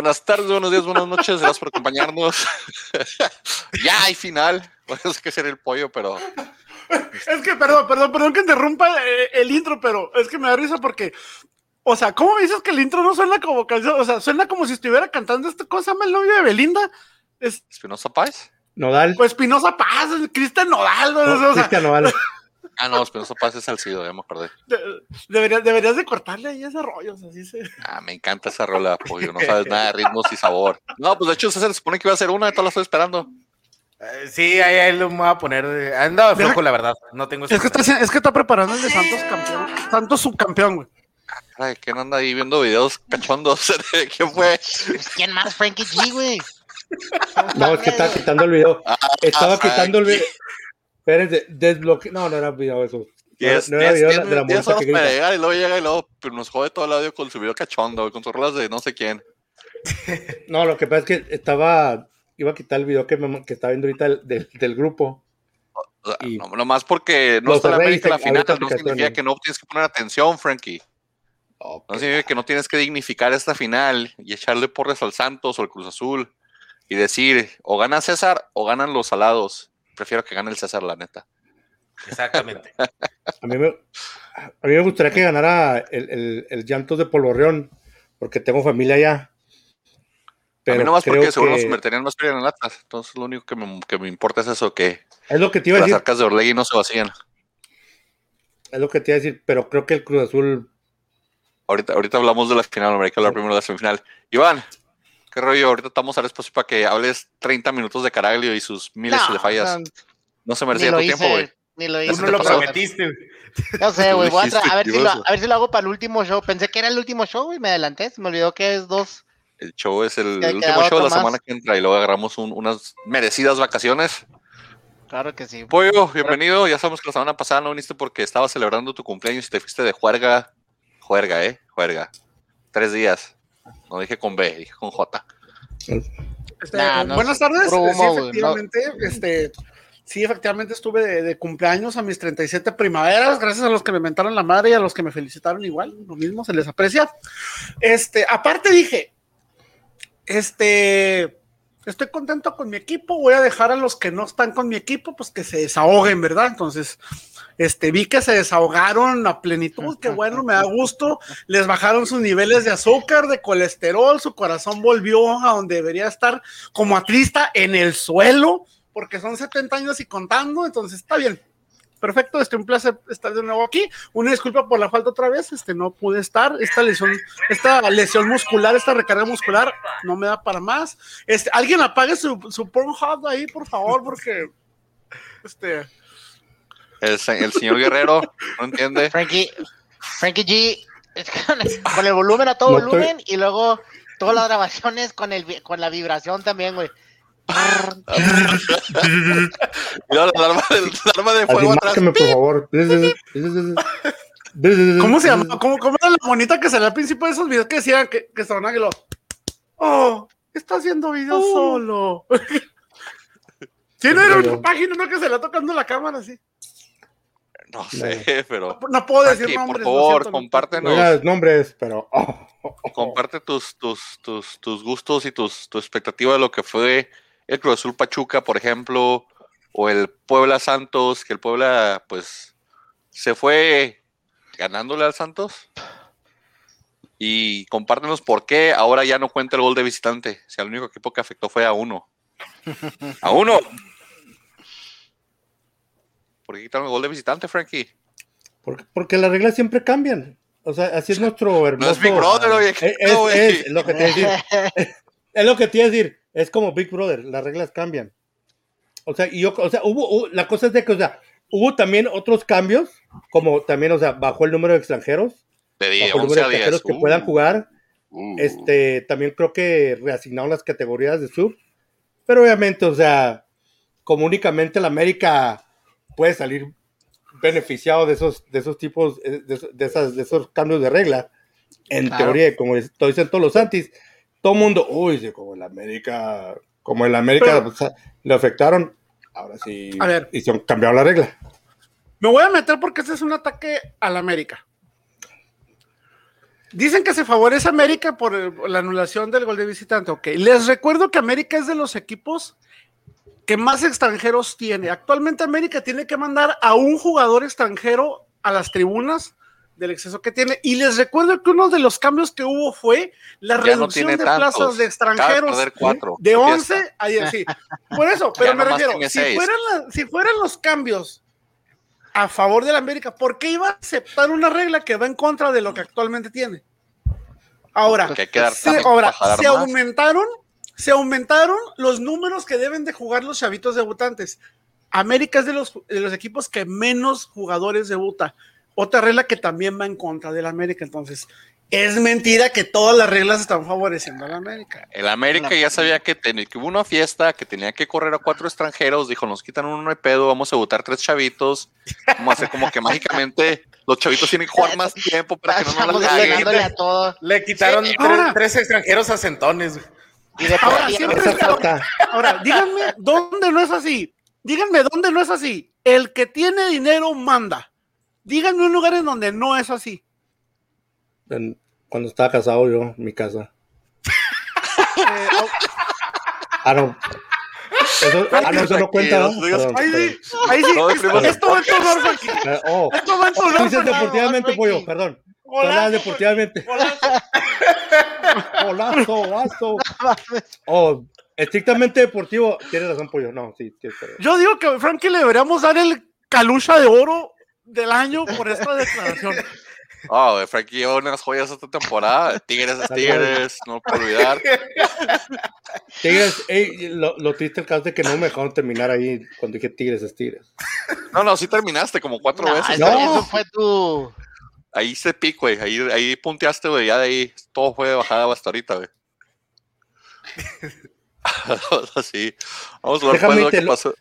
Buenas tardes, buenos días, buenas noches, gracias por acompañarnos. ya hay final. Bueno, es que ser el pollo, pero. Es que, perdón, perdón, perdón que interrumpa eh, el, intro, pero es que me da risa porque, o sea, ¿cómo me dices que el intro no suena como canción? O sea, suena como si estuviera cantando esta cosa, el novio de Belinda. Es, ¿Espinosa Paz? Nodal. Pues Espinosa Paz, Cristian Nodal. No, Cristian Nodal. Ah, no, Espinosa Paz es Salcido, ya me acordé. deberías, deberías de cortarle ahí ese rollo, así se... Ah, me encanta esa rola, pollo, no sabes nada de ritmos y sabor. No, pues de hecho se supone que iba a ser una, y todas la estoy esperando. Eh, sí, ahí, ahí, lo voy a poner. Anda flojo, la verdad. No tengo es que, está, es que está preparando el de Santos campeón. Santos subcampeón, güey. Ay, ¿quién anda ahí viendo videos cachondos? ¿Quién fue? ¿Quién más? Frankie G, güey. No, es que estaba quitando el video. Ah, estaba quitando el video. Espérense, desbloqueé. No, no era video eso. no, era video de la música que grita. Llegar y luego llega y luego pero nos jode todo el audio con su video cachondo, con sus rolas de no sé quién. no, lo que pasa es que estaba iba a quitar el video que, me, que estaba viendo ahorita del, del grupo. O no, nomás porque no está la América en la final, no significa que no tienes que poner atención, Frankie. No significa que no tienes que dignificar esta final y echarle porres al Santos o al Cruz Azul y decir, o gana César o ganan los salados. Prefiero que gane el César, la neta. Exactamente. a, mí me, a mí me gustaría que ganara el, el, el Llantos de Polvorreón, porque tengo familia allá. Pero a mí nomás porque seguro nos convertirían más en el Atlas. Entonces lo único que me, que me, importa es eso, que, es lo que te iba a las arcas de Orlegui no se vacían. Es lo que te iba a decir, pero creo que el Cruz Azul... Ahorita, ahorita hablamos de la final, hombre, hay que hablar primero de la semifinal. Iván, ¿qué rollo? Ahorita estamos al espacio para que hables 30 minutos de Caraglio y sus miles de fallas. No, se merecía tu tiempo, güey. Ni lo hice. No lo prometiste. No sé, güey. Voy a, a, ver si lo, a ver si lo hago para el último show. Pensé que era el último show y me adelanté. Se me olvidó que es dos el show es el, último show de la semana que entra y luego agarramos unas merecidas vacaciones. Claro que sí. Pollo, bienvenido. Ya sabemos que la semana pasada no viniste porque estabas celebrando tu cumpleaños y te fuiste de juerga. Juerga, ¿eh? Juerga. Tres días. No dije con B, dije con J. Este, buenas tardes. sí, efectivamente, este, sí, efectivamente estuve de, de, cumpleaños a mis 37 primaveras, gracias a los que me mentaron la madre y a los que me felicitaron igual, lo mismo, se les aprecia. Este, aparte dije, este, estoy contento con mi equipo, voy a dejar a los que no están con mi equipo, pues que se desahoguen, ¿verdad? Entonces, este, vi que se desahogaron a plenitud, que bueno, me da gusto, les bajaron sus niveles de azúcar, de colesterol, su corazón volvió a donde debería estar, como atlista en el suelo, porque son 70 años y contando, entonces está bien perfecto, este un placer estar de nuevo aquí. Una disculpa por la falta otra vez, este no pude estar. Esta lesión, esta lesión muscular, esta recarga muscular no me da para más. Este, alguien apague su, su Pornhub ahí, por favor, porque este el, el señor Guerrero no entiende. Frankie, Frankie G con el volumen a todo volumen y luego todas las grabaciones con el con la vibración también, güey la alarma, de fuego atrás. por favor. ¿Cómo se llama? ¿Cómo, ¿Cómo, era la monita que salió al principio de esos videos que decía que, que estaban lo Oh, está haciendo videos oh. solo. ¿Quién no era una página no que se le está tocando la cámara así? No sé, pero. No, puedo decir nombres. Por favor, compártenos. No nombres, pero. Comparte tus, tus, tus, tus gustos y tus, tu expectativa de lo que fue el Cruz Azul Pachuca, por ejemplo, o el Puebla Santos, que el Puebla, pues, se fue ganándole al Santos. Y compártenos por qué ahora ya no cuenta el gol de visitante. Si el único equipo que afectó fue a uno. ¡A uno! ¿Por qué quitaron el gol de visitante, Frankie? Porque, porque las reglas siempre cambian. O sea, así es nuestro hermoso. No es Big Brother, oye. Es, lo que te decir. es lo que te iba a decir. Es como Big Brother, las reglas cambian. O sea, y yo, o sea, hubo, la cosa es de que, o sea, hubo también otros cambios, como también, o sea, bajó el número de extranjeros. De el número de extranjeros que puedan uh. jugar. Uh. Este, también creo que reasignaron las categorías de sub. Pero obviamente, o sea, como únicamente la América puede salir beneficiado de esos, de esos tipos, eh, de, esas, de esos cambios de regla, en teoría, como dicen todos los antis, todo mundo, uy, como el América, como el América le afectaron, ahora sí a ver, hicieron, cambiaron la regla. Me voy a meter porque ese es un ataque al América. Dicen que se favorece a América por la anulación del gol de visitante. Ok, les recuerdo que América es de los equipos que más extranjeros tiene. Actualmente América tiene que mandar a un jugador extranjero a las tribunas del exceso que tiene. Y les recuerdo que uno de los cambios que hubo fue la Ya no reducción tiene de tantos. plazas de extranjeros. De Fiesta. 11 ayer sí. Por eso, pero Ya me refiero, si fueran, la- si fueran los cambios a favor de la América, ¿por qué iba a aceptar una regla que va en contra de lo que actualmente tiene? Ahora, Que se, ahora, se aumentaron, se aumentaron los números que deben de jugar los chavitos debutantes. América es de los, de los equipos que menos jugadores debuta. Otra regla que también va en contra de la América. Entonces, es mentira que todas las reglas están favoreciendo a la América. El América ya sabía que, tenía, que hubo una fiesta, que tenía que correr a cuatro extranjeros. Dijo: Nos quitan uno de pedo, vamos a debutar tres chavitos. Vamos a hacer como que mágicamente los chavitos tienen que jugar más tiempo para que no nos la. Le quitaron Sí, tres, tres extranjeros a centones. güey. Y Ahora, siempre está- falta. Ahora, díganme dónde no es así. Díganme dónde no es así. El que tiene dinero manda. Díganme un lugar en donde no es así. En- Cuando estaba casado yo, mi casa. Eh, Ah, no. Eso, ah, no, eso no cuenta. ahí sí, ahí sí. Esto, va en tu honor, Frankie. Esto va en tu honor, tú dices Frankie. deportivamente, pollo, perdón. Golazo, deportivamente. Golazo, golazo. Oh, estrictamente deportivo. Tienes razón, pollo. No, sí, razón. Yo digo que a Frankie le deberíamos dar el calucha de oro del año por esta declaración. Oh, güey, Frankie lleva unas joyas esta temporada. Tigres es Tigres, no lo puedo olvidar. Tigres, ey, lo, lo triste el caso de que no me dejaron terminar ahí cuando dije Tigres es Tigres. No, no, sí terminaste como cuatro No, veces. No. eso fue tu. Ahí se pico, güey. Ahí, ahí punteaste, güey. Ya de ahí todo fue de bajada hasta ahorita, güey. sí. Vamos a ver Déjame pues, lo que pasó.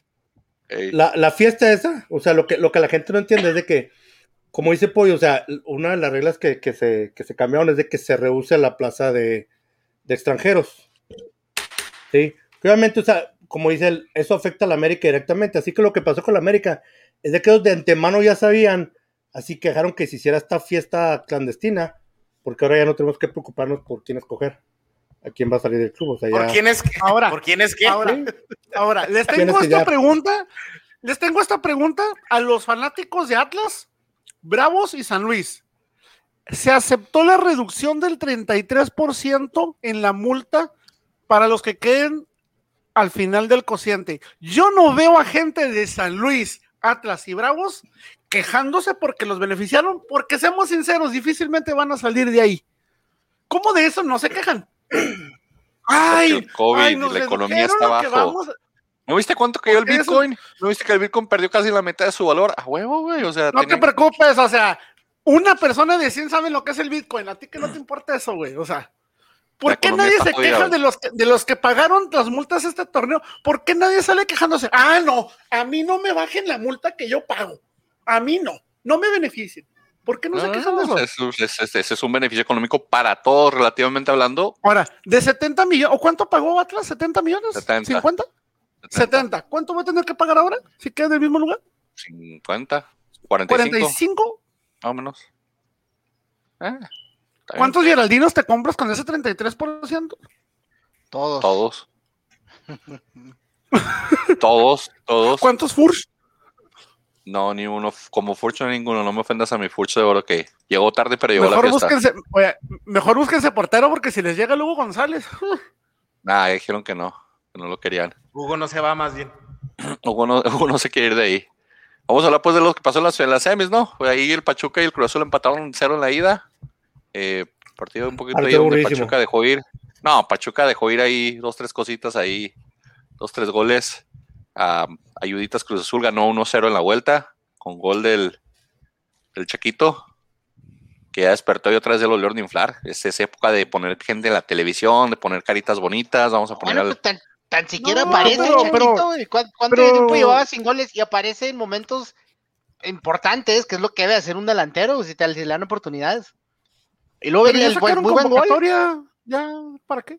Ey, La, la fiesta esa, o sea, lo que, lo que la gente no entiende es de que, como dice Pollo, o sea, una de las reglas que, que se, que se cambiaron es de que se reduce la plaza de, de extranjeros. Sí, obviamente, o sea, como dice él, eso afecta a la América directamente. Así que lo que pasó con la América es de que ellos de antemano ya sabían, así que dejaron que se hiciera esta fiesta clandestina, porque ahora ya no tenemos que preocuparnos por quién escoger, a quién va a salir del club. O sea, ¿Por ya- quién es que? Ahora, ¿Por quién es que? Ahora, ahora, les tengo que esta ya- pregunta. Les tengo esta pregunta a los fanáticos de Atlas, Bravos y San Luis. Se aceptó la reducción del 33% en la multa para los que queden al final del cociente. Yo no veo a gente de San Luis, Atlas y Bravos quejándose porque los beneficiaron, porque seamos sinceros, difícilmente van a salir de ahí. ¿Cómo de eso no se quejan? Ay, el COVID ay, la economía está abajo. ¿No viste cuánto cayó el eso- Bitcoin? ¿No viste que el Bitcoin perdió casi la mitad de su valor? A huevo, güey. O sea, No te tenían- preocupes, o sea, una persona de 100 sabe lo que es el Bitcoin. A ti que no te importa eso, güey. O sea, ¿por La qué nadie se jodida, queja de los, que, de los que pagaron las multas este torneo? ¿Por qué nadie sale quejándose? Ah, no, a mí no me bajen la multa que yo pago. A mí no, no me beneficien. ¿Por qué no, se No, quejan de eso? eso es- es- es- ese es un beneficio económico para todos, relativamente hablando. Ahora, de 70 millones, ¿o cuánto pagó Atlas? ¿70 millones? 70. ¿50? 70. ¿Cuánto va a tener que pagar ahora? Si queda en el mismo lugar. 50, 45, ¿45? más o menos. Eh, está bien. ¿Cuántos Geraldinos te compras con ese 33%? Todos. Todos. todos, todos. ¿Cuántos Furch? No, ni uno. Como Furch, no ninguno. No me ofendas a mi Furch de oro que llegó tarde, pero llegó a la Mejor fiesta. búsquense, oye, mejor búsquense portero porque si les llega Lugo González. Nah, dijeron que no, que no lo querían. Hugo no se va más bien. Hugo no, Hugo no se quiere ir de ahí. Vamos a hablar pues de lo que pasó en las, en las semis, ¿no? Fue ahí el Pachuca y el Cruz Azul empataron cero en la ida. Eh, partido un poquito ahí donde. Pachuca dejó ir. No, Pachuca dejó ir ahí dos, tres cositas ahí, dos, tres goles. Ah, Ayuditas Cruz Azul ganó 1-0 en la vuelta con gol del, del Chaquito, que ya despertó y otra vez el olor de inflar. Es esa época de poner gente en la televisión, de poner caritas bonitas. Vamos a poner Bueno, al, pues, tan, tan siquiera No, aparece pero- el pero- Chaquito, güey. ¿Cuán- ¿Cuánto pero- tiempo llevaba sin goles? Y aparece en momentos importantes, que es lo que debe hacer un delantero, si te si le dan oportunidades. Y luego ya el buen- muy buen gol. Ya, ¿para qué?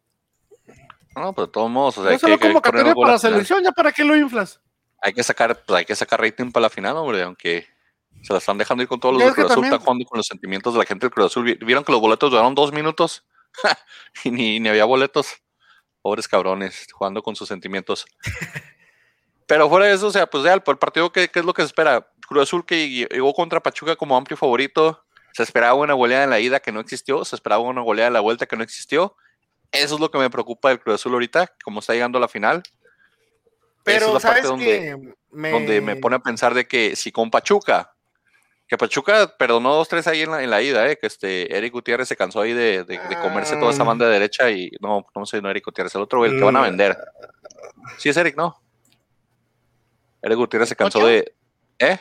No, pero de todos modos, o sea, Ya hay que, para la selección, ¿ya para qué lo inflas? Hay que sacar, pues hay que sacar rating para la final, hombre, aunque Se la están dejando ir con todos los del Cruz Azul, están jugando con los sentimientos de la gente del Cruz Azul. Vieron que los boletos duraron dos minutos y ni, ni había boletos. Pobres cabrones, jugando con sus sentimientos. Pero fuera de eso, o sea, pues ya el, partido, ¿qué, ¿qué, es lo que se espera? Cruz Azul que llegó contra Pachuca como amplio favorito. Se esperaba una goleada en la ida que no existió. Se esperaba una goleada en la vuelta que no existió. Eso es lo que me preocupa del Cruz Azul ahorita, como está llegando a la final. Pero, es ¿sabes donde, me... donde me pone a pensar de que si con Pachuca, que Pachuca perdonó dos, tres ahí en la, en la ida, eh, que este Eric Gutiérrez se cansó ahí de, de, comerse toda esa banda de derecha y no, no sé, no Eric Gutiérrez, el otro, el que van a mm. vender. Sí es Eric, ¿no? Eric Gutiérrez se cansó de... ¿Eh?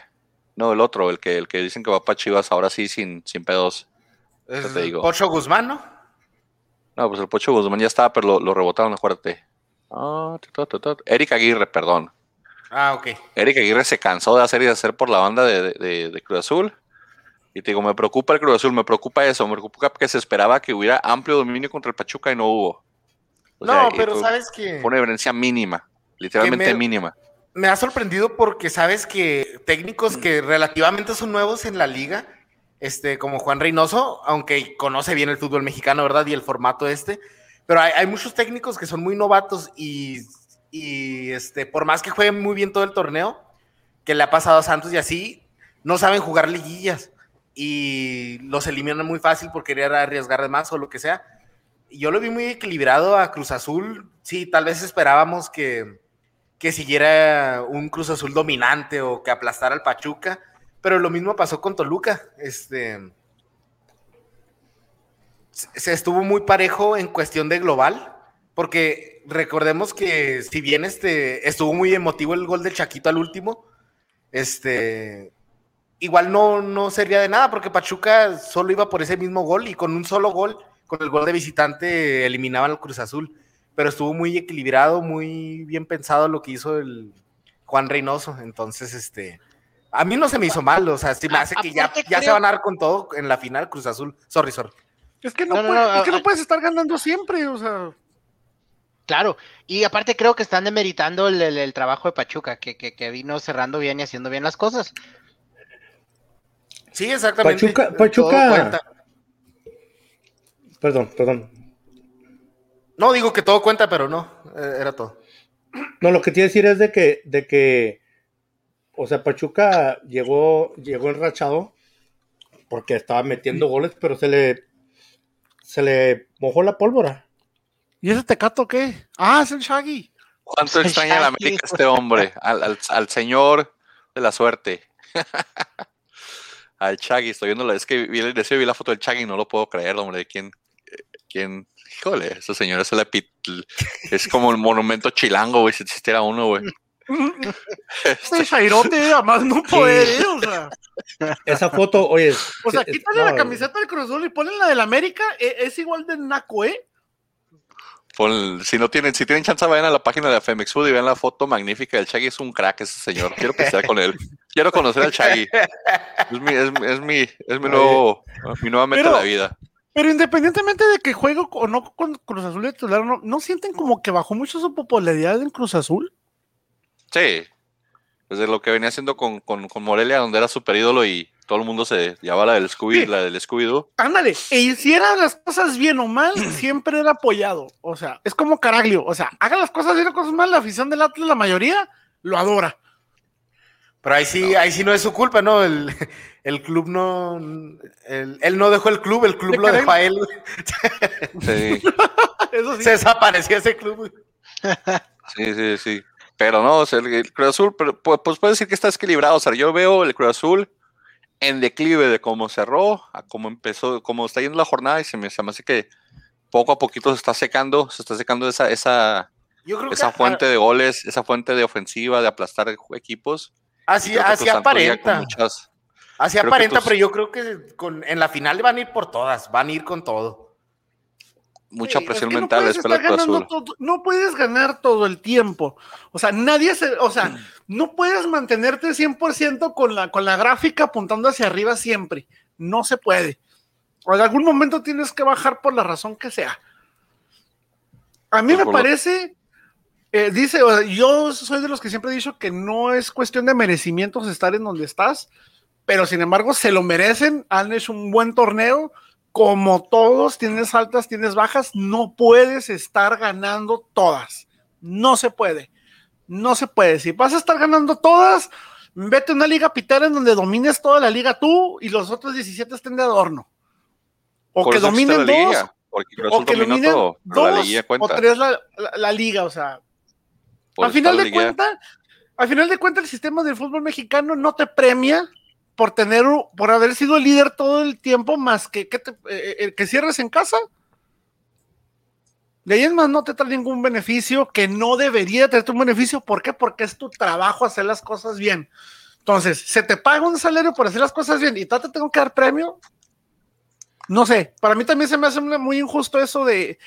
No, el otro, el que, el que dicen que va para Chivas ahora sí sin, sin pedos. Es te digo. Pocho Guzmán, ¿no? No, pues el Pocho Guzmán ya estaba, pero lo, lo rebotaron, acuérdate. Ah, Eric Aguirre, perdón. Ah, ok. Eric Aguirre se cansó de hacer y de hacer por la banda de, Cruz Azul. Y te digo, me preocupa el Cruz Azul, me preocupa eso, me preocupa que se esperaba que hubiera amplio dominio contra el Pachuca y no hubo. no, pero sabes que... Fue una diferencia mínima, literalmente mínima. Me ha sorprendido porque sabes que técnicos que relativamente son nuevos en la liga este, como Juan Reynoso, aunque conoce bien el fútbol mexicano, ¿verdad? Y el formato este. Pero hay, muchos técnicos que son muy novatos y, este, por más que jueguen muy bien todo el torneo, que le ha pasado a Santos y así, no saben jugar liguillas y los eliminan muy fácil por querer arriesgar de más o lo que sea. Yo lo vi muy equilibrado a Cruz Azul. Sí, tal vez esperábamos que, que siguiera un Cruz Azul dominante o que aplastara al Pachuca pero lo mismo pasó con Toluca. Este. Se estuvo muy parejo en cuestión de global. Porque recordemos que si bien este estuvo muy emotivo el gol del Chaquito al último, este igual no, no sería de nada, porque Pachuca solo iba por ese mismo gol y con un solo gol, con el gol de visitante, eliminaban al Cruz Azul. Pero estuvo muy equilibrado, muy bien pensado lo que hizo el Juan Reynoso. Entonces, este, a mí no se me hizo mal, o sea, sí me hace que ya, ya se van a dar con todo en la final Cruz Azul. Sorry, sorry. Es que no, es que no puedes estar ganando siempre, o sea. Claro, y aparte creo que están demeritando el, trabajo de Pachuca, que, que, vino cerrando bien y haciendo bien las cosas. Sí, exactamente. Pachuca, Pachuca. Perdón, perdón. No digo que todo cuenta, pero no, eh, era todo. No, lo que quiero decir es de que, de que o sea, Pachuca llegó, llegó enrachado porque estaba metiendo goles, pero se le, se le mojó la pólvora. ¿Y ese tecato qué? Ah, es el Shaggy. ¿Cuánto extraña la América este hombre? Al, señor de la suerte. al Shaggy, estoy viendo, es que vi, vi la foto del Shaggy y no lo puedo creer, hombre, de quién, quién, híjole, ese señor es, el, es como el monumento chilango, güey, si existiera uno, güey. Este Jairote, además no poder, o sea. Esa foto, oye. O sea, quítale la camiseta del Cruz Azul y ponle la del América, e, es igual de naco, ¿eh? si no tienen, si tienen chance, vayan a la página de Femex Food y vean la foto magnífica del Chagui. Es un crack ese señor. Quiero que con él. Quiero conocer al Chagui. Es mi, es, es mi, es mi nuevo, mi nueva meta de la vida. Pero independientemente de que juego o no con Cruz Azul de titular, ¿no, ¿no sienten como que bajó mucho su popularidad en Cruz Azul? Sí, desde lo que venía haciendo con, Morelia, donde era super ídolo y todo el mundo se llevaba la del Scooby, la del Scooby-Doo. Ándale, e hiciera las cosas bien o mal, siempre era apoyado. O sea, es como Caraglio. O sea, haga las cosas bien o cosas mal, la afición del Atlas, la mayoría, lo adora. Pero ahí sí, ahí sí no es su culpa, ¿no? El, club no. él no dejó el club, el club lo dejó a él. Sí. Se desapareció ese club. Sí, sí, sí. Pero no, o sea, el, Cruz Azul, pero, pues, pues puede decir que está equilibrado. O sea, yo veo el Cruz Azul en declive de cómo cerró, a cómo empezó, cómo está yendo la jornada y se me, se me hace que poco a poquito se está secando, se está secando esa, esa, esa fuente de goles, esa fuente de ofensiva, de aplastar equipos. Así, así aparenta. así aparenta, pero yo creo que con, en la final van a ir por todas, van a ir con todo mucha presión mental es azul. no puedes ganar todo el tiempo. O sea, nadie se, o sea, no puedes mantenerte 100% con la, con la gráfica apuntando hacia arriba siempre. No se puede. O en algún momento tienes que bajar por la razón que sea. A mí me parece, eh, dice, yo soy de los que siempre he dicho que no es cuestión de merecimientos estar en donde estás, pero sin embargo se lo merecen, han hecho un buen torneo, como todos, tienes altas, tienes bajas, no puedes estar ganando todas, no se puede, no se puede, si vas a estar ganando todas, vete a una liga pitera en donde domines toda la liga tú y los otros 17 estén de adorno. O que dominen dos, o que dominen dos o tres la, la, liga, o sea. al final de cuentas, al final de cuentas el sistema del fútbol mexicano no te premia por tener, por haber sido el líder todo el tiempo, más que que, te, eh, eh, que cierres en casa. De ahí en más no te trae ningún beneficio que no debería tener un beneficio. ¿Por qué? Porque es tu trabajo hacer las cosas bien. Entonces, se te paga un salario por hacer las cosas bien y tú te tengo que dar premio. No sé, para mí también se me hace muy injusto eso de,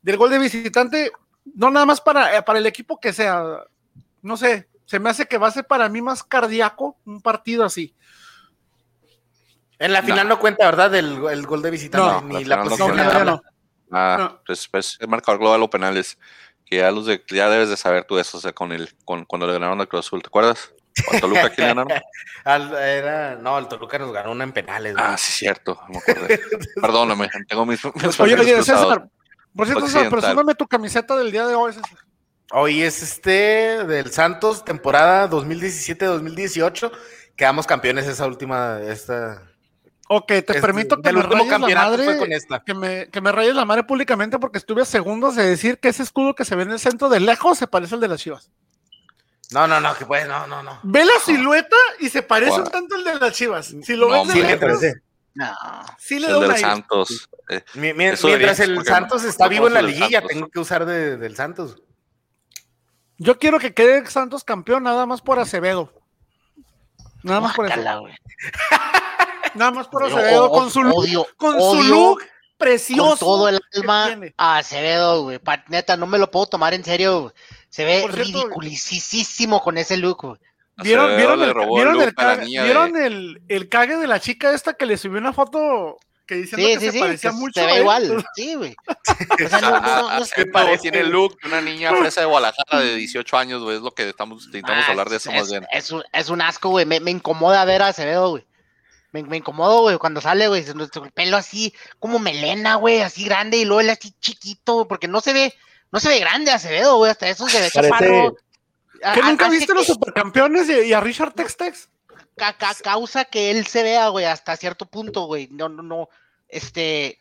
del gol de visitante, no nada más para, eh, para el equipo que sea, no sé, se me hace que va a ser para mí más cardíaco un partido así. En la final no, cuenta, ¿verdad? El, el gol de visitante ni la, posición. No, ah, pues, pues el marcador global o penales. Que ya, los de, ya debes de saber tú eso, o sea, con el, con, cuando le ganaron al Cruz Azul, ¿te acuerdas? ¿Al Toluca quién ganaron? era, no, el Toluca nos ganó una en penales. Ah, sí, cierto, me acordé. Perdóname, tengo mis, mis Oye, oye, César, por cierto, César, presúmame tu camiseta del día de hoy, César. Hoy es este del Santos, temporada 2017-2018. Quedamos campeones esa última, esta, Ok, te este, permito que me rayes la madre, Que, me, que me rayes la madre públicamente porque estuve a segundos de decir que ese escudo que se ve en el centro de lejos se parece al de las chivas. No, no, no, que pues, no, no, no. Ve la silueta y se parece un tanto al de las chivas. Si lo ves de lejos, no. Sí le doy Santos. Eh, mientras el Santos está vivo en la liguilla, tengo que usar de, del Santos. Yo quiero que quede Santos campeón nada más por Acevedo. Nada más por eso. Nada más por Acevedo con su look, con su look precioso. Con todo el alma a Acevedo, güey. Neta, no me lo puedo tomar en serio. Se ve ridiculicísimo con ese look, ¿Vieron, ¿vieron, el, ¿vieron, el, cague, ¿vieron el, el, cague de la chica esta que le subió una foto que diciendo que se parecía mucho. Se ve igual, sí, güey. O sea, no, no, no, se parece. Tiene el look de una niña fresa de Guadalajara de 18 años, güey. Es lo que estamos, intentamos ah, hablar de eso más bien. Es un, es un asco, güey. Me, me incomoda ver a Acevedo, güey. Me, me incomodo, güey, cuando sale, güey, el pelo así, como melena, güey, así grande, y luego él así chiquito, porque no se ve, no se ve grande Acevedo, güey, hasta eso se ve chaparro. ¿Que nunca viste los supercampeones y, a Richard Textex? causa que él se vea, güey, hasta cierto punto, güey, no, no, no, este,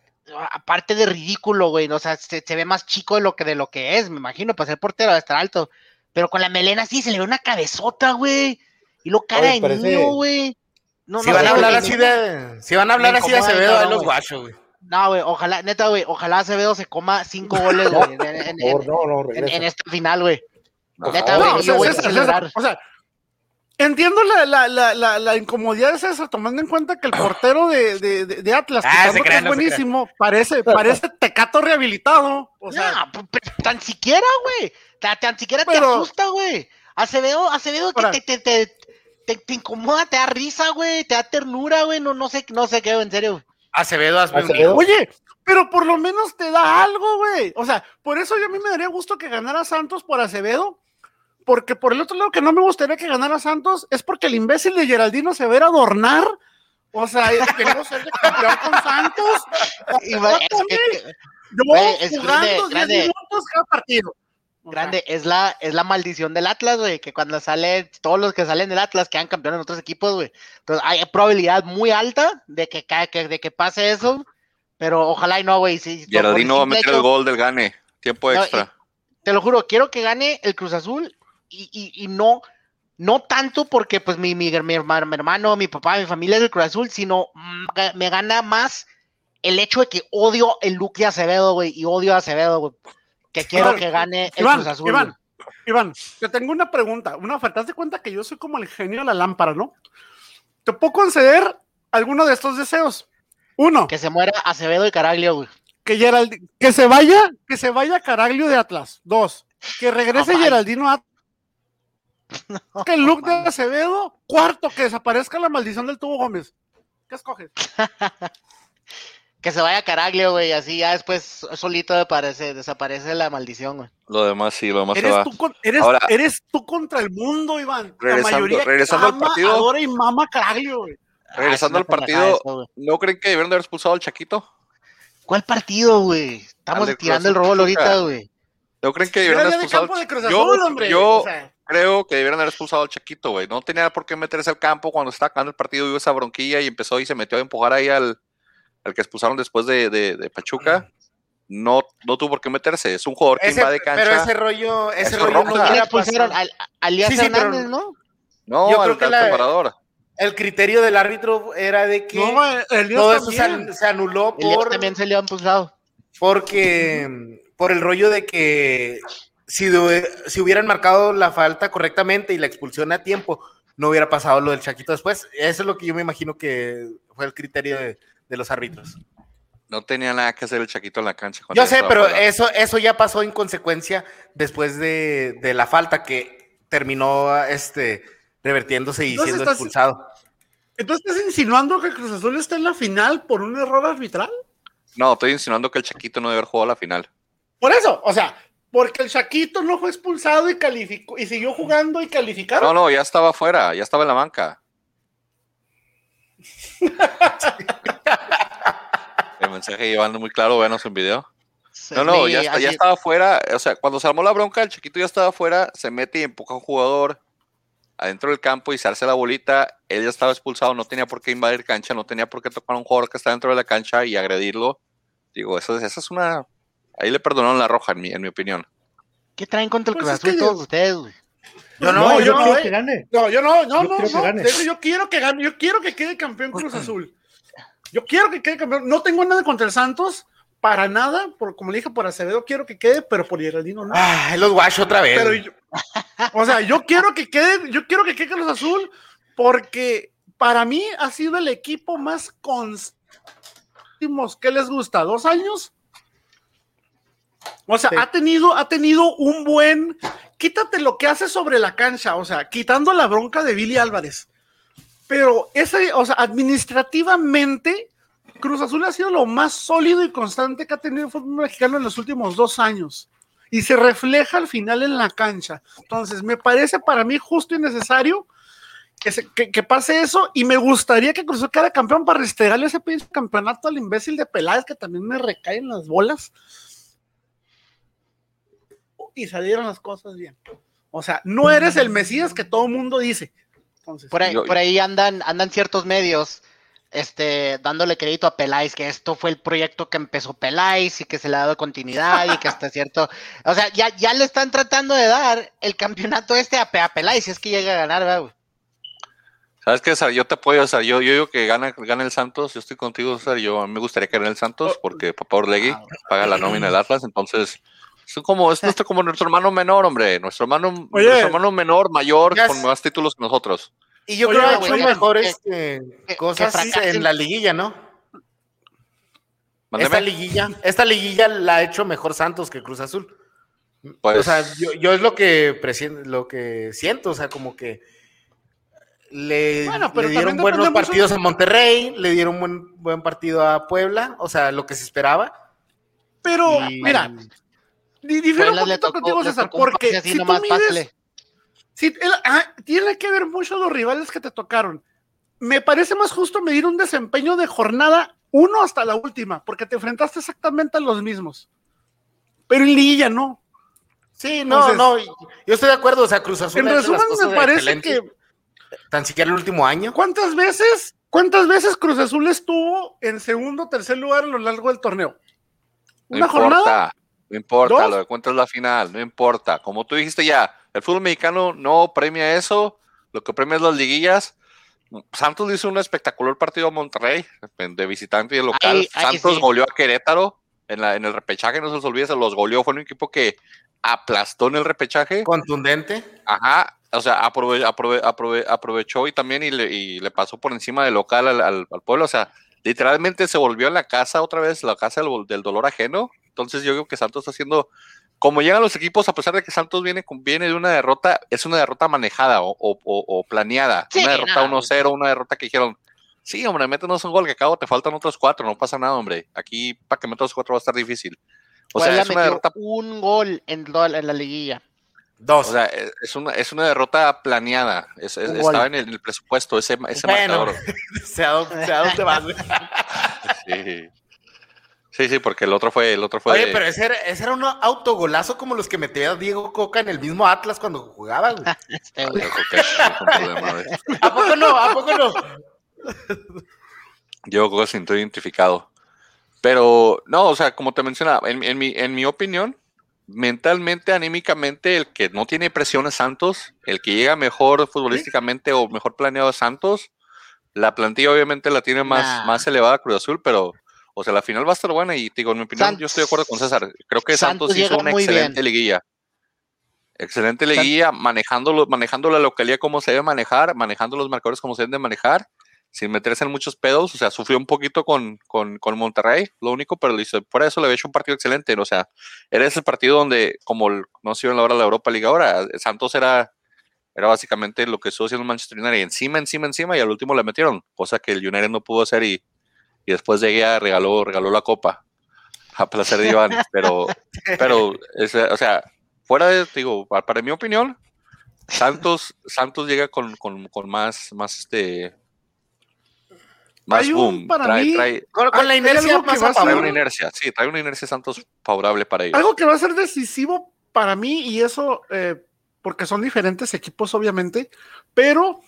aparte de ridículo, güey, o sea, se, ve más chico de lo que de lo que es, me imagino, para ser portero, de estar alto, pero con la melena sí, se le ve una cabezota, güey, y lo cara de niño, güey si, van a hablar así de, si van a hablar así de Acevedo, de los guachos, güey. No, güey, ojalá, neta, güey, ojalá Acevedo se coma cinco goles, güey, en, en, en, esta final, güey. Neta, güey, yo voy a celebrar. O sea, entiendo la, la, la, la, incomodidad de César, tomando en cuenta que el portero de, de, de Atlas, ah, que es buenísimo, parece, parece tecato rehabilitado. O sea, no, tan siquiera, güey. Tan, siquiera te asusta, güey. Acevedo, Acevedo, te, te, te, te, incomoda, te da risa, güey, te da ternura, güey, no, no sé, no sé qué, en serio. Acevedo, hazme Oye, pero por lo menos te da algo, güey. O sea, por eso yo a mí me daría gusto que ganara Santos por Acevedo, porque por el otro lado que no me gustaría que ganara Santos es porque el imbécil de Geraldino se ve adornar. O sea, queremos ser de campeón con Santos. Y, yo voy jugando 10 minutos cada partido. Grande, es la, es la maldición del Atlas, güey, que cuando sale, todos los que salen del Atlas quedan campeones en otros equipos, güey. Entonces hay probabilidad muy alta de que, que, de que pase eso, pero ojalá y no, güey. Si, Geraldino va a meter el gol del gane, tiempo extra. te lo juro, quiero que gane el Cruz Azul y, y, y no, no tanto porque pues mi, mi, mi, hermano, mi papá, mi familia es del Cruz Azul, sino me gana más el hecho de que odio el de Acevedo, güey, y odio a Acevedo, güey que quiero que gane el Cruz Azul. Iván, Iván, te tengo una pregunta. Una oferta. de cuenta que yo soy como el genio de la lámpara, ¿no? ¿Te puedo conceder alguno de estos deseos? Uno. Que se muera Acevedo y Caraglio, güey. Que, que se vaya, que se vaya Caraglio de Atlas. Dos. Que regrese Geraldino a Que el look de Acevedo. Cuarto, que desaparezca la maldición del tubo Gómez. ¿Qué escoges? que se vaya Caraglio, güey, así ya después solito desaparece, desaparece la maldición, güey. Lo demás sí, lo demás eres se va. Tú eres, eres tú contra el mundo, Iván. Regresando, la mayoría regresando al partido. Adora y mama Caraglio, güey. Regresando Ah, al es una pendejada partido. ¿no creen que debieron de haber expulsado al Chaquito? ¿Cuál partido, güey? Estamos Al tirando el Azul ahorita, güey. ¿No creen que debieron haber expulsado al de Cruz Yo- Azul, hombre. yo- o sea, Creo que debieron haber expulsado al Chaquito, güey. No tenía por qué meterse al campo cuando estaba acabando el partido, vio esa bronquilla y empezó y se metió a empujar ahí al, al que expulsaron después de, de- de Pachuca. No, no tuvo por qué meterse. Es un jugador que Ese- invade cancha. pero ese rollo, ese rollo roja. no ¿Quién ¿Quién hubiera expulsaron? pasado. Al, a Elías Sí, sí, pero- Hernández, ¿no? no, Yo al, creo que al la- preparador. El criterio del árbitro era de que no, el todo eso se, se anuló por, también se le ha impulsado. porque por el rollo de que si, de- si hubieran marcado la falta correctamente y la expulsión a tiempo, no hubiera pasado lo del Chaquito después. Eso es lo que yo me imagino que fue el criterio de, de los árbitros. No tenía nada que hacer el Chaquito en la cancha. Yo sé, pero eso, eso ya pasó en consecuencia después de, de la falta que terminó este, revertiéndose y Entonces siendo estás- expulsado. Entonces estás insinuando que Cruz Azul está en la final por un error arbitral. No, estoy insinuando que el Chaquito no debe haber jugado la final. Por eso, o sea, porque el Chaquito no fue expulsado y calificó y siguió jugando y calificaron. No, no, ya estaba fuera, ya estaba en la banca. el mensaje llevando muy claro, venos en video. No, no, ya, está- ya estaba fuera. O sea, cuando se armó la bronca, el chiquito ya estaba fuera, se mete y empuja a un jugador adentro del campo y se hace la bolita. Él ya estaba expulsado, no tenía por qué invadir cancha, no tenía por qué tocar a un jugador que está dentro de la cancha y agredirlo. Digo, eso, es- esa es una. Ahí le perdonaron la roja, en mi, en mi opinión. ¿Qué traen contra el Pues Cruz Azul todos ustedes, güey? Yo No, no, yo, yo no, quiero eh. que gane. No, yo no, no, Yo no, quiero que no. hecho, yo quiero que gane, yo quiero que quede campeón Cruz Azul. Yo quiero que quede campeón. No tengo nada contra el Santos, para nada, por, como le dije, por Acevedo quiero que quede, pero por Geraldino no. Ah, los guacho otra vez. Pero yo- o sea, yo quiero que quede, yo quiero que quede Cruz Azul, porque para mí ha sido el equipo más constante. ¿Qué les gusta? ¿Dos años? O sea, Sí. ha tenido, ha tenido un buen. Quítate lo que hace sobre la cancha, o sea, quitando la bronca de Billy Álvarez. Pero ese, o sea, administrativamente, Cruz Azul ha sido lo más sólido y constante que ha tenido el fútbol mexicano en los últimos dos años. Y se refleja al final en la cancha. Entonces, me parece para mí justo y necesario que, se- que- pase eso. Y me gustaría que Cruz Azul quedara campeón para restregarle ese campeonato al imbécil de Peláez, que también me recaen las bolas. Y salieron las cosas bien. O sea, no eres el Mesías que todo mundo dice. Entonces, Por ahí, Yo- por ahí andan, andan ciertos medios este, dándole crédito a Peláez, que esto fue el proyecto que empezó Peláez y que se le ha dado continuidad y que hasta cierto. O sea, ya, ya le están tratando de dar el campeonato este a, a Peláez si es que llega a ganar, ¿verdad, güey? ¿Sabes qué, César? Yo te apoyo, César. Yo, yo digo que gana, gana el Santos. Yo estoy contigo, César. Yo a mí me gustaría que gane el Santos porque papá Orlegui Ah, paga la nómina del Atlas. Entonces, es como, es nuestro, como nuestro hermano menor, hombre. Nuestro hermano, Oye. nuestro hermano menor, mayor, con más títulos que nosotros. y yo Oye, creo que ha güey, hecho que- mejores que- eh, que cosas en la liguilla, ¿no? Mándeme. Esta liguilla, esta liguilla la ha hecho mejor Santos que Cruz Azul. Pues, o sea, yo, yo es lo que lo que siento, o sea, como que le, Bueno, pero le dieron buenos partidos a Monterrey, le dieron buen, buen partido a Puebla, o sea, lo que se esperaba. pero Y- mira, difiero un poquito tocó- contigo, César, porque si tú mides, el- ah, tiene que ver mucho los rivales que te tocaron. Me parece más justo medir un desempeño de jornada uno hasta la última, porque te enfrentaste exactamente a los mismos. Pero en liguilla no. Sí, no, Entonces- no, yo estoy de acuerdo, o sea, Cruz Azul En resumen, me parece que tan siquiera el último año. ¿cuántas veces, cuántas veces Cruz Azul estuvo en segundo o tercer lugar a lo largo del torneo? no ¿Una jornada? importa. No importa, ¿Dos? lo de cuenta es la final, no importa. Como tú dijiste ya, el fútbol mexicano no premia eso, lo que premia es las liguillas. Santos le hizo un espectacular partido a Monterrey, de visitante y de local. Ahí- ahí Santos sí. goleó a Querétaro en, la, en el repechaje, no se les olvide, se los goleó. Fue un equipo que aplastó en el repechaje. Contundente. Ajá, o sea, aprove- aprove- aprove- aprovechó y también y le, y le pasó por encima del local al, al- al pueblo. O sea, literalmente se volvió en la casa otra vez, la casa del, del dolor ajeno. Entonces yo creo que Santos está haciendo, como llegan los equipos, a pesar de que Santos viene, con- viene de una derrota, es una derrota manejada o, o- o- o planeada. Sí, una derrota no. 1-0, una derrota que dijeron, sí, hombre, métenos un gol que acabo, te faltan otros cuatro, no pasa nada, hombre. Aquí para que metas cuatro va a estar difícil. O sea, Puebla es una derrota un gol en, toda la- en la liguilla. Dos. O sea, es una, es una derrota planeada. estaba en el, presupuesto ese, ese bueno, marcador. se más. sí. Sí, sí, porque el otro fue, el otro fue. Oye, pero ese era, ese era un autogolazo como los que metía Diego Coca en el mismo Atlas cuando jugaba, güey. ¿A poco no? ¿A poco no? Diego Coca siento identificado. Pero, no, o sea, como te mencionaba, en, en, mi, en mi opinión, mentalmente, anímicamente, el que no tiene presión es Santos, el que llega mejor futbolísticamente o mejor planeado es Santos. La plantilla obviamente la tiene más, más elevada Cruz Azul, pero o sea, la final va a estar buena y digo, en mi opinión, yo estoy de acuerdo con César. Creo que Santos, hizo una excelente liguilla. Excelente liguilla, manejándolo, manejando la localidad como se debe manejar, manejando los marcadores como se deben de manejar, sin meterse en muchos pedos. O sea, sufrió un poquito con, con, con Monterrey, lo único, pero por eso le había hecho un partido excelente. O sea, era ese partido donde, como no se iba en la hora de la Europa Liga ahora, Santos era, era básicamente lo que estuvo haciendo Manchester United, encima, encima, encima, y al último le metieron, cosa que el United no pudo hacer y y después llegué a regaló, regaló la copa a placer de Iván, pero, pero, o sea, fuera de, digo, para, mi opinión, Santos, Santos llega con, más, más este, más boom. Trae, con, la inercia más trae una inercia, sí, trae una inercia Santos favorable para ellos. Algo que va a ser decisivo para mí, y eso, eh, porque son diferentes equipos, obviamente, pero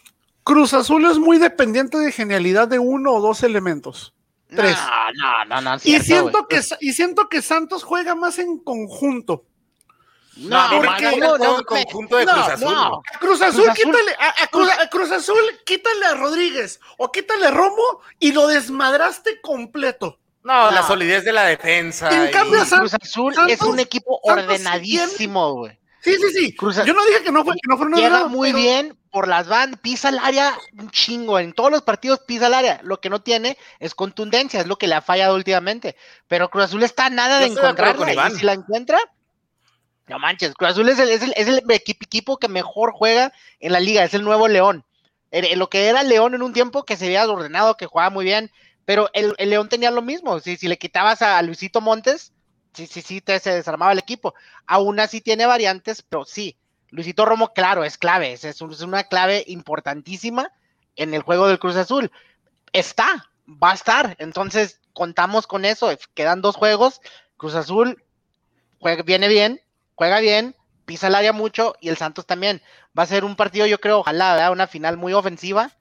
Cruz Azul es muy dependiente de genialidad de uno o dos elementos. Tres. No, no, no, y, siento que, y siento que Santos juega más en conjunto. No, porque no, no, conjunto de Cruz Azul. Cruz Azul, quítale a, Cruz, Azul, quítale a Rodríguez o quítale a Romo y lo desmadraste completo. No, la solidez de la defensa. En cambio, Cruz Azul es un equipo ordenadísimo, güey. Sí, sí, sí. Yo no dije que no, fue, que no fueron Llega muy bien por las bandas, pisa el área un chingo. En todos los partidos pisa el área. Lo que no tiene es contundencia, es lo que le ha fallado últimamente. Pero Cruz Azul está nada de encontrarla. Y si la encuentra, no manches. Cruz Azul es el, es el, es el equipo que mejor juega en la liga, es el nuevo León. Lo que era León en un tiempo que se había ordenado, que jugaba muy bien. Pero el, León tenía lo mismo. Si, si le quitabas a Luisito Montes sí, sí, sí, te, se desarmaba el equipo. Aún así tiene variantes, pero sí, Luisito Romo, claro, es clave, es, una clave importantísima en el juego del Cruz Azul. Está, va a estar, entonces contamos con eso, quedan dos juegos, Cruz Azul juega, viene bien, juega bien, pisa el área mucho y el Santos también. Va a ser un partido, yo creo, ojalá, una final muy ofensiva.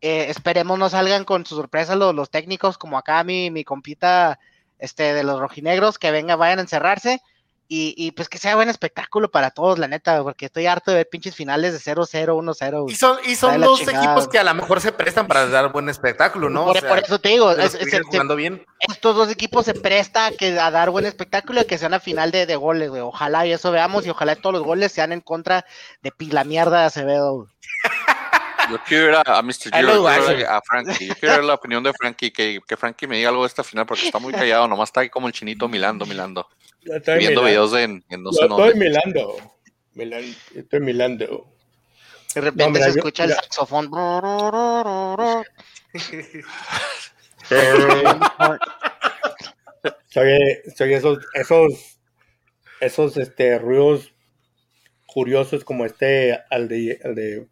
Eh, esperemos no salgan con su sorpresa los, técnicos, como acá mi, mi compita este, de los rojinegros, que vengan, vayan a encerrarse. Y, pues que sea buen espectáculo para todos, la neta, porque estoy harto de ver pinches finales de 0-0, 1-0. Y son, y son dos equipos que a lo mejor se prestan para dar buen espectáculo, ¿no? Por, eso te digo, bien. estos dos equipos se prestan a, que, a dar buen espectáculo y que sea una final de, de goles, güey. Ojalá y eso veamos y ojalá todos los goles sean en contra de la mierda de Acevedo. Yo quiero ir a, Mr. Giro, a, Frankie. Yo quiero ver la opinión de Frankie, que, que, Frankie me diga algo de esta final, porque está muy callado, nomás está ahí como el chinito milando, milando. Estoy viendo videos en, en no sé Estoy milando. estoy milando. De repente se escucha el saxofón. soy, soy esos, esos, esos este, ruidos curiosos como este, al de, al de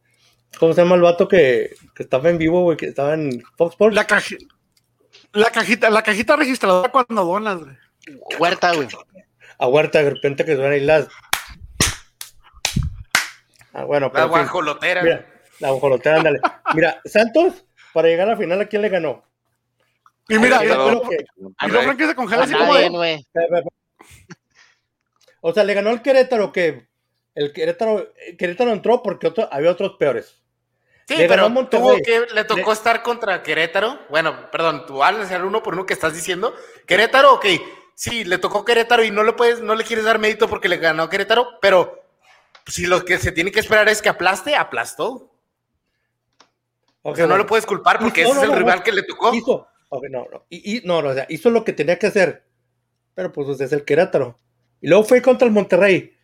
¿Cómo se llama el vato que, que estaba en vivo, güey? Que estaba en Fox Sports. La, la cajita, la cajita registradora cuando donas, güey. Huerta, güey. A Huerta, de repente que suena y las. Ah, bueno, La guajolotera. Mira, la guajolotera, ándale. Mira, Santos, para llegar a la final, ¿a quién le ganó? Y mira, yo creo que. que se congela así como de... O sea, le ganó el Querétaro que el Querétaro, Querétaro entró porque otro, había otros peores. Sí, pero tuvo que, le tocó estar contra Querétaro. Bueno, perdón, tú al el uno por uno que estás diciendo. Querétaro, ok, sí, le tocó Querétaro y no le puedes, no le quieres dar mérito porque le ganó Querétaro, pero si lo que se tiene que esperar es que aplaste, aplastó. O sea, no lo puedes culpar porque ese es el rival que le tocó. Hizo, no, no, y, no, o sea, hizo lo que tenía que hacer, pero pues es el Querétaro. Y luego fue contra el Monterrey.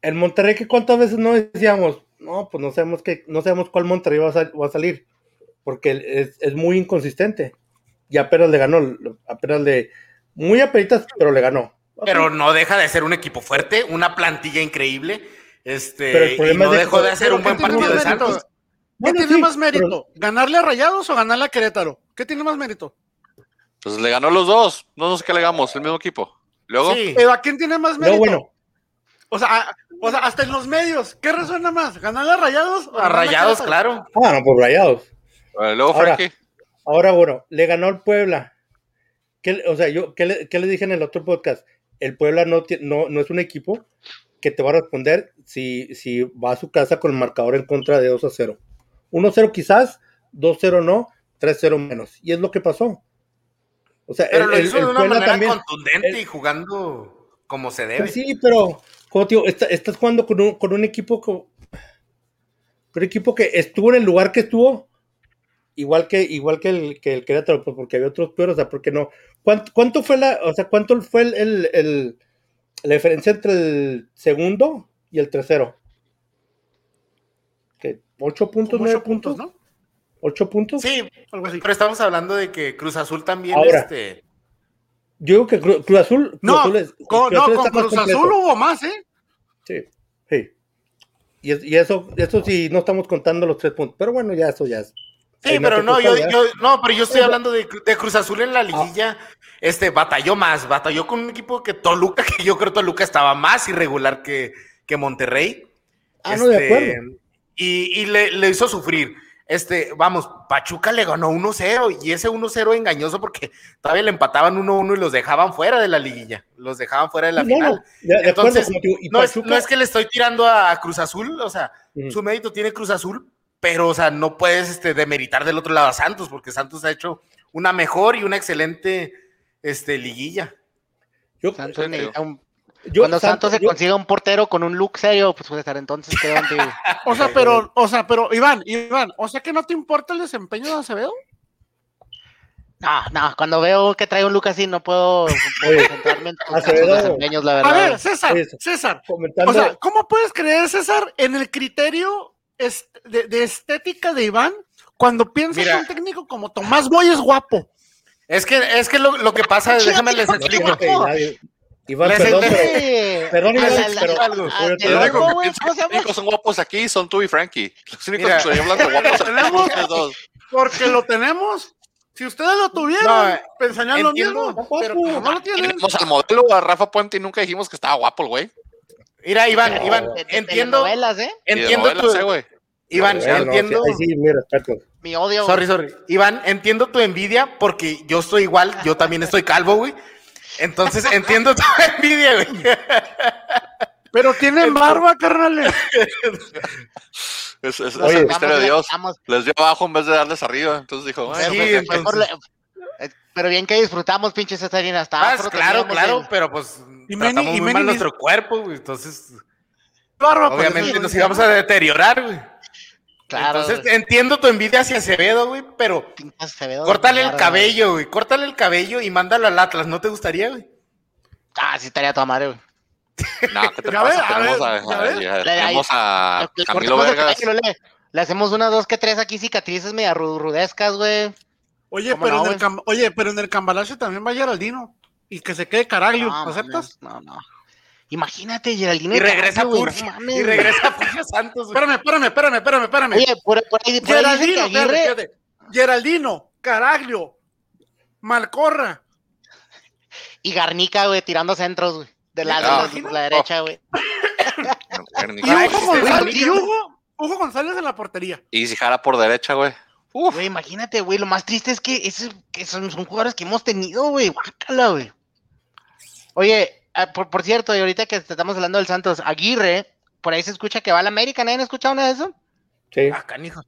El Monterrey, que cuántas veces no decíamos, no, pues no sabemos que, no sabemos cuál Monterrey va a, salir, porque es, muy inconsistente. Y apenas le ganó, apenas le, muy apenitas, pero le ganó. Pero no deja de ser un equipo fuerte, una plantilla increíble. Este, Pero el problema y no es de- dejó de hacer un buen ¿qué tiene partido de? Santos. ¿Qué Bueno, tiene sí, más mérito? pero- ¿Ganarle a Rayados o ganarle a Querétaro? ¿Qué tiene más mérito? Pues le ganó los dos. No nos hagamos, el mismo equipo. Luego, Sí. Pero ¿a quién tiene más No, mérito? bueno, O sea, a- o sea, hasta en los medios, ¿qué resuena más? ¿Ganarle a Rayados? o A Rayados, Querétaro? claro. ah, no, por rayados. eh, luego Ahora, Frankie. Ahora, bueno, le ganó el Puebla. ¿Qué, o sea, yo, ¿qué le, qué le dije en el otro podcast? El Puebla no, no, no es un equipo que te va a responder si, si va a su casa con el marcador en contra de 2 a 0. 1-0 quizás, 2-0 no, 3-0 menos. Y es lo que pasó. O sea, Pero el, lo el- hizo de el una Puebla manera también. contundente el- y jugando como se debe. Pues sí, pero, como digo, está- estás jugando con un, con un equipo con un equipo que estuvo en el lugar que estuvo, igual que, igual que el que el Querétaro, pues porque había otros peores, o sea, porque no. ¿Cuánto, cuánto fue la, o sea, cuánto fue el, el- el- la diferencia entre el segundo y el tercero? ¿Qué? ¿Ocho puntos, nueve ocho puntos, puntos? ¿no? ¿Ocho puntos? Sí, Algo así. pero estamos hablando de que Cruz Azul también, Ahora. este, Yo digo que Cru- Cruz Azul. Cruz No, Azul es- Con, Cruz no, Azul con Cruz completo. Azul hubo más, ¿eh? Sí, sí. Y, y eso, eso sí, no estamos contando los tres puntos. Pero bueno, ya eso ya es. Sí, pero no, yo, no, pero yo estoy hablando de, de Cruz Azul en la liguilla. Este batalló más, batalló con un equipo que Toluca, que yo creo Toluca estaba más irregular que, que Monterrey. Ah, no, de Este, acuerdo. Y, y le, le hizo sufrir. Este, vamos, Pachuca le ganó 1-0 y ese 1-0 engañoso porque todavía le empataban 1-1 y los dejaban fuera de la liguilla, los dejaban fuera de la No, final. de Entonces, No es, Pachuca- no es que le estoy tirando a Cruz Azul, o sea, su mérito tiene Cruz Azul, pero, o sea, no puedes este, demeritar del otro lado a Santos, porque Santos ha hecho una mejor y una excelente este, liguilla. yo- Santos necesita un- yo- cuando Santos se yo- consiga un portero con un look serio, pues puede estar entonces O sea, pero, o sea, pero, Iván, Iván, o sea que no te importa el desempeño de Acevedo. No, no, cuando veo que trae un look así no puedo, Oye, concentrarme en sus desempeños, la A verdad. ver, César, César, o sea, ¿cómo puedes creer, César, en el criterio est- de, de estética de Iván cuando piensas Mira. que un técnico como Tomás Boy es guapo? Es que, es que lo, lo que pasa, déjame les explico. Iván, Les- perdón, pero. Perdón, Iván, pero- pero de te Los lo loco, únicos que güey, piensan ¿cómo se son guapos aquí son tú y Frankie. Los únicos Mira. que estoy hablando guapos son dos. Porque lo tenemos. Si ustedes lo tuvieron, No, pensarían lo mismo. pero- no lo tienen. Tenemos al modelo, a Rafa Puente, y nunca dijimos que estaba guapo el güey. Mira, Iván, Iván, De- de entiendo, ¿eh? Entiendo novelas, tu, eh, güey. Iván, entiendo. sí, sí, mi respeto. Mi odio. Sorry, sorry. Iván, entiendo tu envidia porque yo estoy igual, yo también estoy calvo, güy. Entonces entiendo tu envidia, güey. Pero tienen barba, carnales. Es, es- es Oye, el misterio de Dios. vamos, Les dio abajo en vez de darles arriba. Entonces dijo, Sí, pues, entonces- mejor le- eh, pero bien que disfrutamos, pinche Cesarina. Hasta Ah, claro, claro, el- pero pues Y tratamos muy mal nuestro cuerpo, güey. Entonces, Barba, pues, obviamente nos no íbamos a deteriorar, güey. Claro, Entonces, güey, entiendo tu envidia hacia Acevedo, güey, pero Acevedo, córtale el cabello, güey. Córtale el cabello y mándalo al Atlas. ¿No te gustaría, güey? Ah, sí estaría toda madre, güey. no, ¿qué te pasa? tenemos a, a- tenemos Camilo Vergas. le, hacemos unas dos que tres aquí cicatrices media ru- rudescas, güey. Oye, ¿Cómo pero no, en el oye, pero en el cambalache también va Geraldino. Y que se quede Caraglio. No, ¿Aceptas? No, no. Imagínate, Geraldino. Y regresa Caraglio, no mames, Y regresa Purge Santos, güey. Espérame, espérame, espérame, espérame, espérame. Oye, por, ahí, Geraldino, espérate, Aguirre. espérate. Geraldino, Caraglio, Malcorra. Y Garnica, güey, tirando centros, güey. De la, de la- de la derecha, güey. Y Ay, Hugo, González, y Hugo, Hugo González en la portería. Y si jala por derecha, güey. Uf, Güey, imagínate, güey. Lo más triste es que, ese- que son, son jugadores que hemos tenido, güey. Guácala, güey. Oye, ah, por, por cierto, y ahorita que estamos hablando del Santos, Aguirre, por ahí se escucha que va a la América. ¿Nadie ha escuchado nada de eso? Sí, Ah, canijo.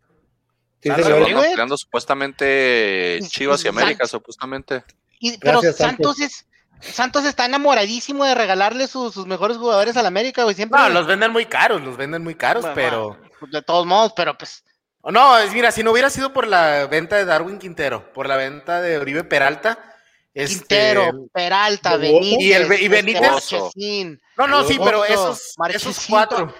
sí, peleando supuestamente Y- Chivas y América, San- supuestamente. Y, pero Gracias, Santos es. Santos está enamoradísimo de regalarle sus, sus mejores jugadores a la América, güey. Siempre. No, los venden muy caros, los venden muy caros, Bueno, pero. De todos modos, pero pues. No, es mira, si no hubiera sido por la venta de Darwin Quintero, por la venta de Oribe Peralta, este, Quintero, Peralta, Benítez. y el- y este, Benítez- Marchesín, No, no, sí, pero esos, esos cuatro.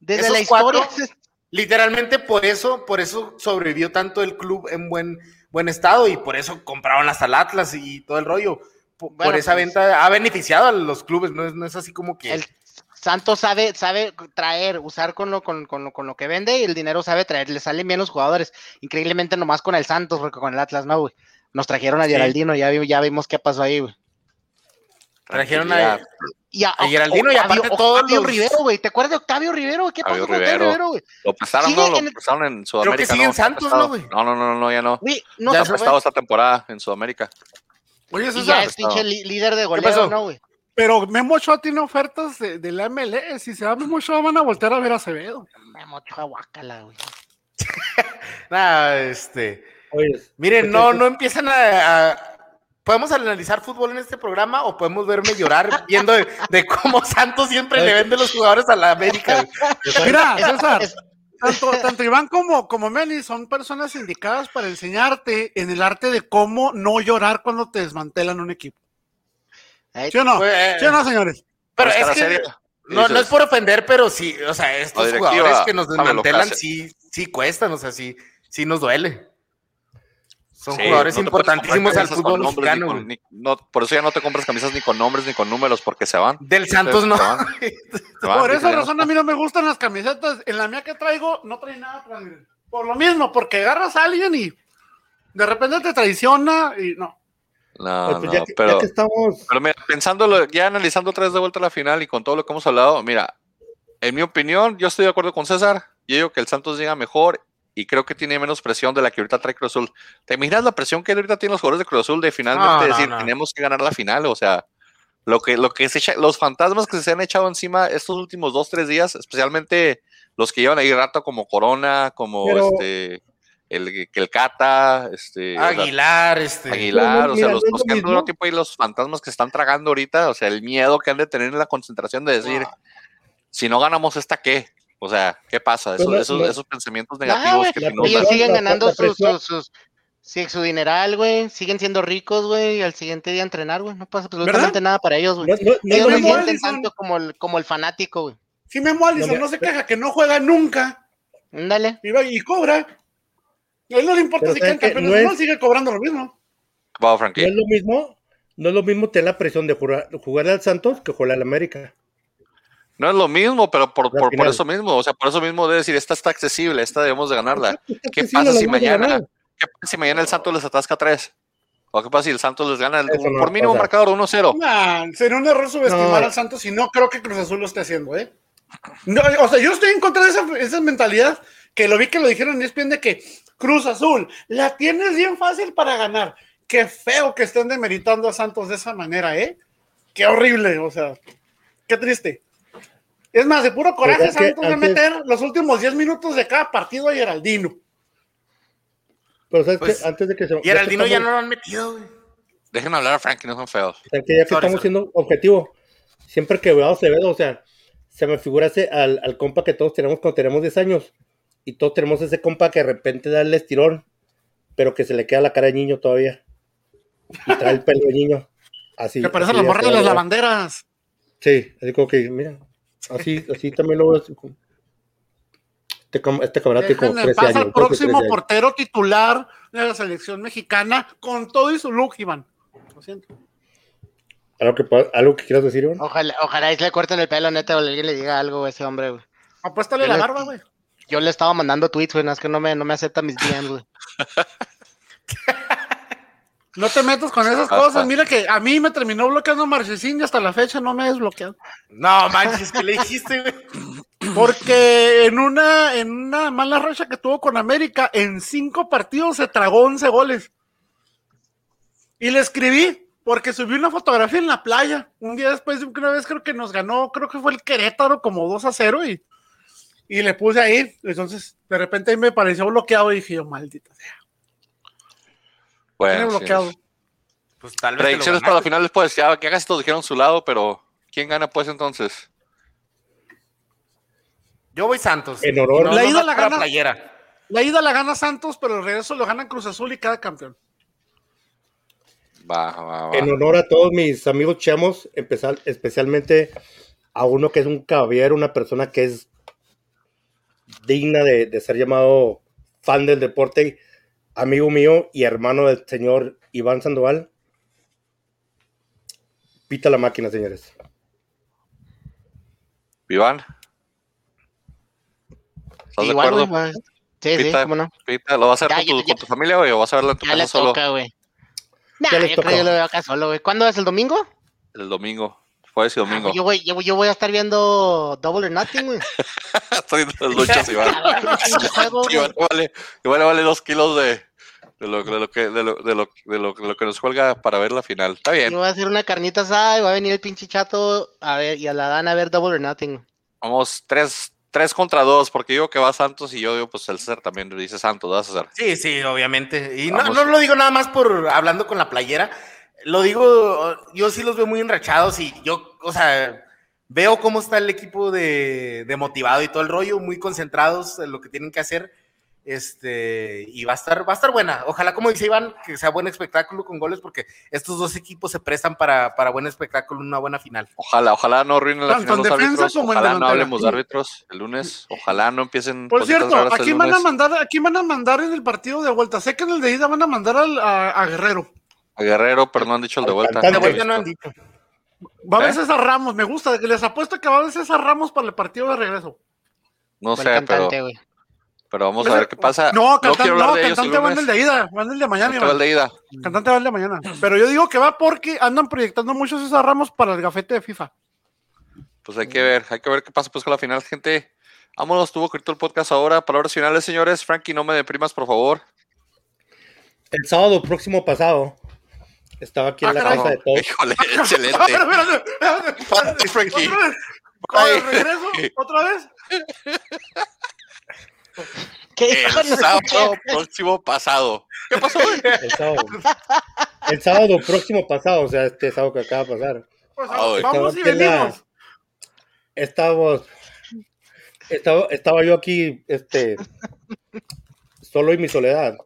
Desde esos la historia. cuatro- Literalmente por eso, por eso sobrevivió tanto el club en buen, buen estado y por eso compraron hasta el Atlas y todo el rollo. Por, Bueno, por esa pues- venta ha beneficiado a los clubes, no es, no es así como que. El Santos sabe, sabe traer, usar con lo, con, con, lo, con lo que vende y el dinero sabe traer, le salen bien los jugadores. Increíblemente nomás con el Santos, porque con el Atlas no, güey. Nos trajeron a Geraldino, ya, ya vimos qué pasó ahí, güey. Trajeron a, y a, a Geraldino y aparte todos Octavio los- Rivero, güey. ¿Te acuerdas de Octavio Rivero? ¿Qué pasó con Octavio Rivero. Güey? Lo prestaron, Sigue ¿no? Lo prestaron en Sudamérica. ¿no? Santos, ¿no, güey? No, no, no, no, ya no. Ya se ha prestado esta temporada en Sudamérica. Oye, Y César, ya es pinche líder de pasó? goleo, ¿no, güey? pero Memo Ochoa tiene ofertas de, de la MLS. Si se va Memo Ochoa, van a voltear a ver a Acevedo. Memo Ochoa, guácala, güey. Nah, este. Oye, Miren, no, no empiezan a, a- ¿Podemos analizar fútbol en este programa o podemos verme llorar viendo de, de cómo Santos siempre le vende los jugadores a la América? Mira, César, tanto, tanto Iván como, como Meli son personas indicadas para enseñarte en el arte de cómo no llorar cuando te desmantelan un equipo. ¿Sí o no? Pues, ¿Sí o no, señores? Pero Cara es que no, no es por ofender, pero sí, o sea, estos jugadores que nos desmantelan sí, sí cuestan, o sea, sí, sí nos duele. Son sí, jugadores no importantísimos al fútbol mexicano. con- ni- no, por eso ya no te compras camisas ni con nombres ni con números porque se van. Del Santos no. Van, Por esa no razón a mí no me gustan las camisetas. En la mía que traigo no trae nada. Por lo mismo, porque agarras a alguien y de repente te traiciona y no. No, pues no, ya, que, ya pero, que estamos. pero mira, pensándolo, ya analizando otra vez de vuelta la final y con todo lo que hemos hablado, mira, en mi opinión, yo estoy de acuerdo con César. Yo digo que el Santos llega mejor y creo que tiene menos presión de la que ahorita trae Cruz Azul. ¿Te imaginas la presión que ahorita tienen los jugadores de Cruz Azul de finalmente No, no, decir, no. tenemos que ganar la final? O sea, lo que, lo que se echa- los fantasmas que se han echado encima estos últimos dos, tres días, especialmente los que llevan ahí rato como Corona, como Pero- este, el, que el Cata, este, o sea, Aguilar, este. Aguilar, no, o sea, los, que han durado tiempo ahí, los fantasmas que están tragando ahorita, o sea, el miedo que han de tener en la concentración de decir, si no ganamos esta, ¿qué? O sea, ¿qué pasa? Eso- no, esos, no. esos pensamientos negativos que la te. Ellos siguen la- ganando la sus, sus, sus- sí, su dineral, güey. Siguen siendo ricos, güey. Y al siguiente día entrenar, güey. No pasa absolutamente nada para ellos, güey. No, no- no es Ellos lo no sienten Allison. tanto como el, como el fanático, güey. Si Memo Allison No, no se queja que no juega nunca Ándale. y, va y cobra. A él no le importa Pero si ¿saben quedan campeones No no, es- sigue cobrando lo mismo. No Frankie. es lo mismo, no es lo mismo tener la presión de jugar, jugarle al Santos que jugarle al América. No es lo mismo, pero por, por, por eso mismo, o sea, por eso mismo de decir, esta está accesible, esta debemos de ganarla. ¿Qué pasa si mañana, qué pasa si mañana el Santos les atasca tres? ¿O qué pasa si el Santos les gana el- no por mínimo marcador 1-0? Nah, sería un error subestimar No. al Santos y no creo que Cruz Azul lo esté haciendo, ¿eh? No, o sea, yo estoy en contra de esa, esa mentalidad que lo vi que lo dijeron en ESPN de que Cruz Azul la tienes bien fácil para ganar. Qué feo que estén demeritando a Santos de esa manera, ¿eh? Qué horrible, o sea, qué triste. Es más, de puro coraje, Pues Santos antes- meter los últimos 10 minutos de cada partido a Geraldino. Pero sabes Pues, que antes de que se. Y Geraldino ya estamos- no lo han metido, güey. Dejen hablar a Frankie, no son feos. o sea, que ya que Sorry, estamos sorry. siendo objetivo, siempre que veo a Acevedo, o sea, se me figura ese al, al compa que todos tenemos cuando tenemos 10 años. Y todos tenemos ese compa que de repente da el estirón, pero que se le queda la cara de niño todavía. Y trae el pelo de niño. Así. Que parece así la de morra de las lavanderas. Sí, así como que, mira, así, así también lo veo. Este, este camarada tiene como Dejen en 13 paz años. al 12, próximo 13 años. portero titular de la selección mexicana con todo y su look, Iván. Lo siento. ¿Algo que, ¿Algo que quieras decir, Iván? Ojalá, ojalá y le corten el pelo, neta, o alguien le diga algo a ese hombre, güey. Apuéstale Yo la le- barba, güey. Yo le estaba mandando tweets, güey, no es que no me, no me acepta mis DMs, güey. No te metas con esas cosas. Mira que a mí me terminó bloqueando Marchesín y hasta la fecha no me ha desbloqueado. No, manches, ¿qué le dijiste, güey? Porque en una, en una mala racha que tuvo con América, en cinco partidos se tragó 11 goles. Y le escribí, porque subí una fotografía en la playa. Un día después de una vez creo que nos ganó, creo que fue el Querétaro como 2 a 0 y, y le puse ahí. Entonces, de repente ahí me pareció bloqueado y dije yo, maldita sea. Tiene Bueno, sí. bloqueado. Pues tal vez. Predicciones para la final después, ya que casi todos dijeron su lado, pero ¿quién gana pues entonces? Yo voy Santos. En honor- No, La no ida la gana- playera. La ida la gana Santos, pero el regreso lo gana Cruz Azul y cada campeón. Va, va, va. En honor a todos mis amigos chamos, empezar, especialmente a uno que es un caballero, una persona que es digna de, de ser llamado fan del deporte, amigo mío y hermano del señor Iván Sandoval. Pita la máquina, señores. Iván. ¿Estás de Igual, acuerdo? Sí, sí, cómo no. Pita, ¿Lo vas a hacer Ya, con, tu, ya, ya. con tu familia, güey, o vas a verlo en tu Ya casa le solo toca, güey. Nah, yo toca. creo que yo lo veo acá solo, güey. ¿Cuándo es el domingo? el domingo? Jueves y domingo. Ah, yo, voy, yo, yo voy a estar viendo Double or Nothing, güey. Estoy viendo las luchas, Iván. Ver. Iván le vale, Iván le vale dos kilos de, de, lo, de, lo que, de, lo, de, lo, de, lo, de lo que nos cuelga para ver la final. Está bien. Yo voy a hacer una carnita asada y va a venir el pinche chato a ver, y a la Dan a ver Double or Nothing. Vamos tres, tres contra dos, porque digo que va Santos y yo digo, pues el César también dice Santos, ¿vas a hacer? Sí, sí, obviamente. Y no, no lo digo nada más por hablando con la playera. Lo digo, yo sí los veo muy enrachados y yo, o sea, veo cómo está el equipo de, de motivado y todo el rollo, muy concentrados en lo que tienen que hacer. Este, y va a estar, va a estar buena. Ojalá, como dice Iván, que sea buen espectáculo con goles, porque estos dos equipos se prestan para, para buen espectáculo, una buena final. Ojalá, ojalá no arruinen la final los árbitros. Ojalá no hablemos de árbitros el lunes. Ojalá no empiecen. Por cierto, aquí van a mandar, aquí van a mandar en el partido de vuelta. Sé que en el de ida van a mandar al- a, a Guerrero. A Guerrero, pero no han dicho el de vuelta. De vuelta no han dicho. Va a haber ¿Eh? César Ramos, me gusta, que les apuesto que va a haber César Ramos para el partido de regreso. No sé, pero, güey. Pero vamos a ver qué pasa. No, cantante, no, de cantante va en el de ida, va en el de mañana. Cantante va el de ida. Cantante va el de mañana. Pero yo digo que va porque andan proyectando mucho a César Ramos para el gafete de FIFA. Pues hay que ver, hay que ver qué pasa pues con la final, gente. Vámonos, tuvo escrito el podcast ahora. Palabras finales, señores. Frankie, no me deprimas, por favor. El sábado próximo pasado estaba aquí en Ah, la casa de todos. Híjole, excelente. Espérate, espérate, espérate. Ay, Frankie. ¿Otra vez? ¿Con el Ay. regreso? ¿Otra vez? ¿Qué? El sábado próximo pasado. ¿Qué pasó? El sábado. El sábado próximo pasado, o sea, este sábado que acaba de pasar. Pues, Ah, vamos y venimos. Estábamos. Estaba, estaba yo aquí, este. Solo y mi soledad.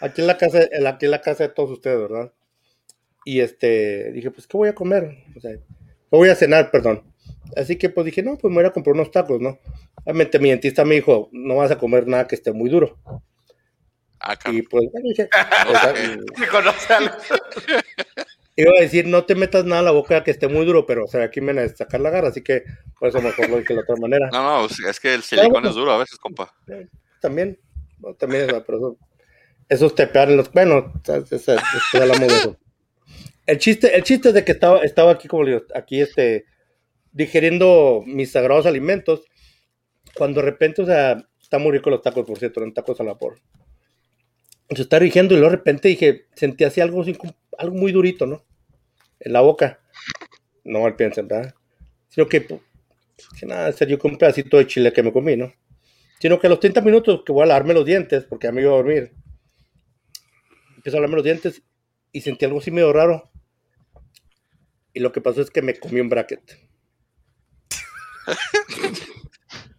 Aquí en la casa, en la- aquí en la casa de todos ustedes, ¿verdad? Y este, dije, pues, ¿qué voy a comer? O sea, ¿qué voy a cenar, perdón. Así que pues dije, no, pues me voy a comprar unos tacos, ¿no? Obviamente mi dentista me dijo, no vas a comer nada que esté muy duro. Ah, Y pues, bueno, dije, o sea, Iba a decir, no te metas nada a la boca que esté muy duro, pero o sea, aquí me van a sacar la garra, así que por eso mejor lo dije de la otra manera. No, no, es que el silicón bueno. es duro a veces, compa. También, no, también es pero eso, esos te pegan en los. Bueno, es- hablamos de eso. El chiste, el chiste es de que estaba, estaba aquí, como le digo, aquí este, digiriendo mis sagrados alimentos, cuando de repente, o sea, están muy ricos los tacos, por cierto, eran tacos al vapor. Yo estaba dirigiendo y luego de repente dije, sentí así algo, algo muy durito, ¿no? En la boca. No mal piensen, ¿verdad? Sino que, pues, que nada, serio, con un pedacito de chile que me comí, ¿no? Sino que a los 30 minutos que voy a lavarme los dientes, porque ya me iba a dormir, empiezo a lavarme los dientes y sentí algo así medio raro. Y lo que pasó es que me comí un bracket.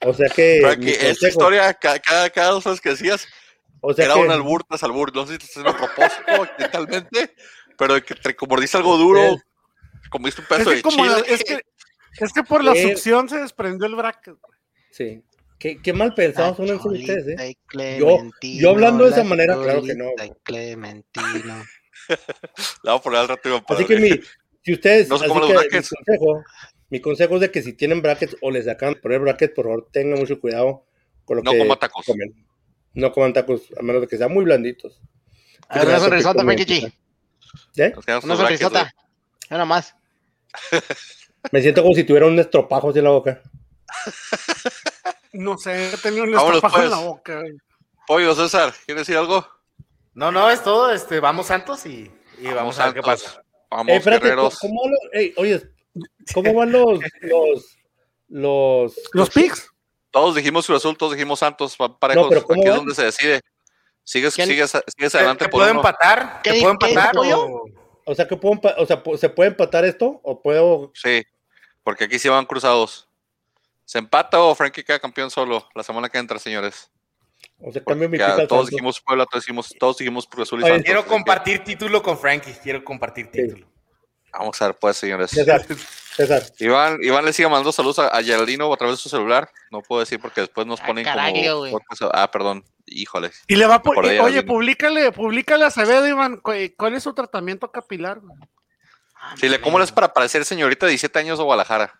o sea que. Frankie, esta historia, ca- cada, cada dos veces que decías, o sea era que- un albur tras albur. No sé si te estás haciendo a propósito accidentalmente, pero que te mordiste algo duro, comiste un Es pedazo que, de como la- chile. es, que, es que por la Eh. succión se desprendió el bracket. Sí. Qué, qué mal pensados son esos ustedes, ¿eh? Yo- yo hablando de esa manera, claro que no. Clementino. La voy a poner al rato, Así padre. que mi, si ustedes, No se así que mi brackets. consejo, mi consejo es de que si tienen brackets o les acaban de poner brackets, por favor tengan mucho cuidado con lo No que coman tacos. comen. No coman tacos, a menos de que sean muy blanditos. A ver, una que sonrisota, G. ¿Eh? Una sonrisota. Nada más. Me siento como si tuviera un estropajo así en la boca. No sé, tenía un Vámonos, estropajo en pues. la boca. Pollo, César, ¿quieres decir algo? No, no, es todo. Este, vamos Santos y, y vamos, a ver qué Santos. pasa. Vamos, Ey, espérate, guerreros. ¿cómo, van los- ey, oye, ¿cómo van los, los, los, Los picks. Todos dijimos Cruz Azul, todos dijimos Santos, parejos. pero ¿cómo Aquí es donde se decide. Sigues, sigues, sigues ¿Te, adelante te por puedo uno. empatar? ¿Qué ¿Te di- puedo empatar? O- o sea, que puedo, o sea, ¿se puede empatar esto o puedo Sí, porque aquí sí van cruzados. ¿Se empata o Frankie queda campeón solo la semana que entra, señores? o sea, cambio mi todos Santos? dijimos Puebla, todos dijimos, todos dijimos Cruz Azul y Oye, Santos. Quiero compartir título con Frankie. Quiero compartir Sí. Vamos a ver, pues, señores. César, César, Iván, Iván le sigue mandando saludos a, a Geraldino a través de su celular. No puedo decir porque después nos Ah, ponen carajo, güey. como. Ah, perdón. Híjole. Y le va a po- Por eh, Oye, públicale, públicale a Acevedo, Iván. cu- eh, ¿Cuál es su tratamiento capilar? güey? Chile, ¿cómo le es para parecer señorita de 17 años de Guadalajara?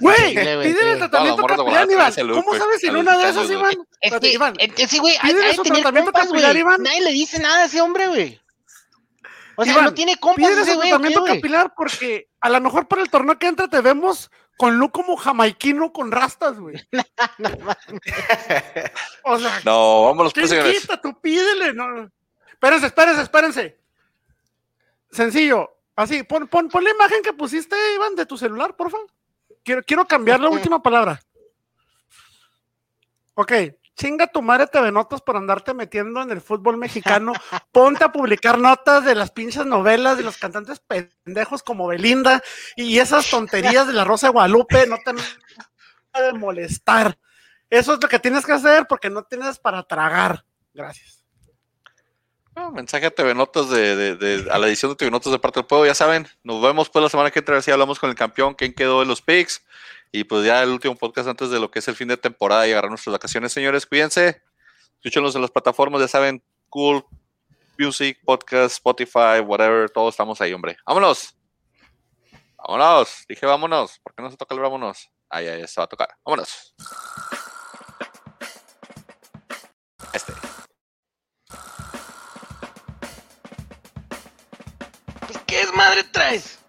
Güey, pídele el tratamiento capilar, Iván. ¿Cómo sabes si en una de esas, Iván? Es que, Iván, sí, güey, pídele su tratamiento capilar, Iván. Nadie le dice nada a ese hombre, güey. O sea, no tiene compas ese su tratamiento capilar porque a lo mejor para el torneo que entra te vemos con look como jamaiquino con rastas, güey. o sea, no, vámonos, pues, señores. Quita, tú pídele, no. Espérense, espérense, espérense. Sencillo, así, pon, pon, pon la imagen que pusiste, Iván, de tu celular, por favor. Quiero, quiero cambiar la última palabra. Ok, chinga tu madre TV Notas por andarte metiendo en el fútbol mexicano. Ponte a publicar notas de las pinches novelas de los cantantes pendejos como Belinda y esas tonterías de la Rosa de Guadalupe. No te de molestar. Eso es lo que tienes que hacer porque no tienes para tragar. Gracias. mensaje a TV Notas de, a la edición de TV Notas de parte del pueblo, ya saben, nos vemos pues la semana que entra, si hablamos con el campeón, quién quedó en los picks. Y pues ya el último podcast antes de lo que es el fin de temporada y agarrar nuestras vacaciones, señores. Cuídense. Escúchenlos en las plataformas, ya saben, Cool, Music, Podcast, Spotify, whatever. Todos estamos ahí, hombre. Vámonos. Vámonos. Dije vámonos. ¿Por qué no se toca el vámonos? Ahí, ahí se va a tocar. Vámonos. Este. ¿Qué es madre traes?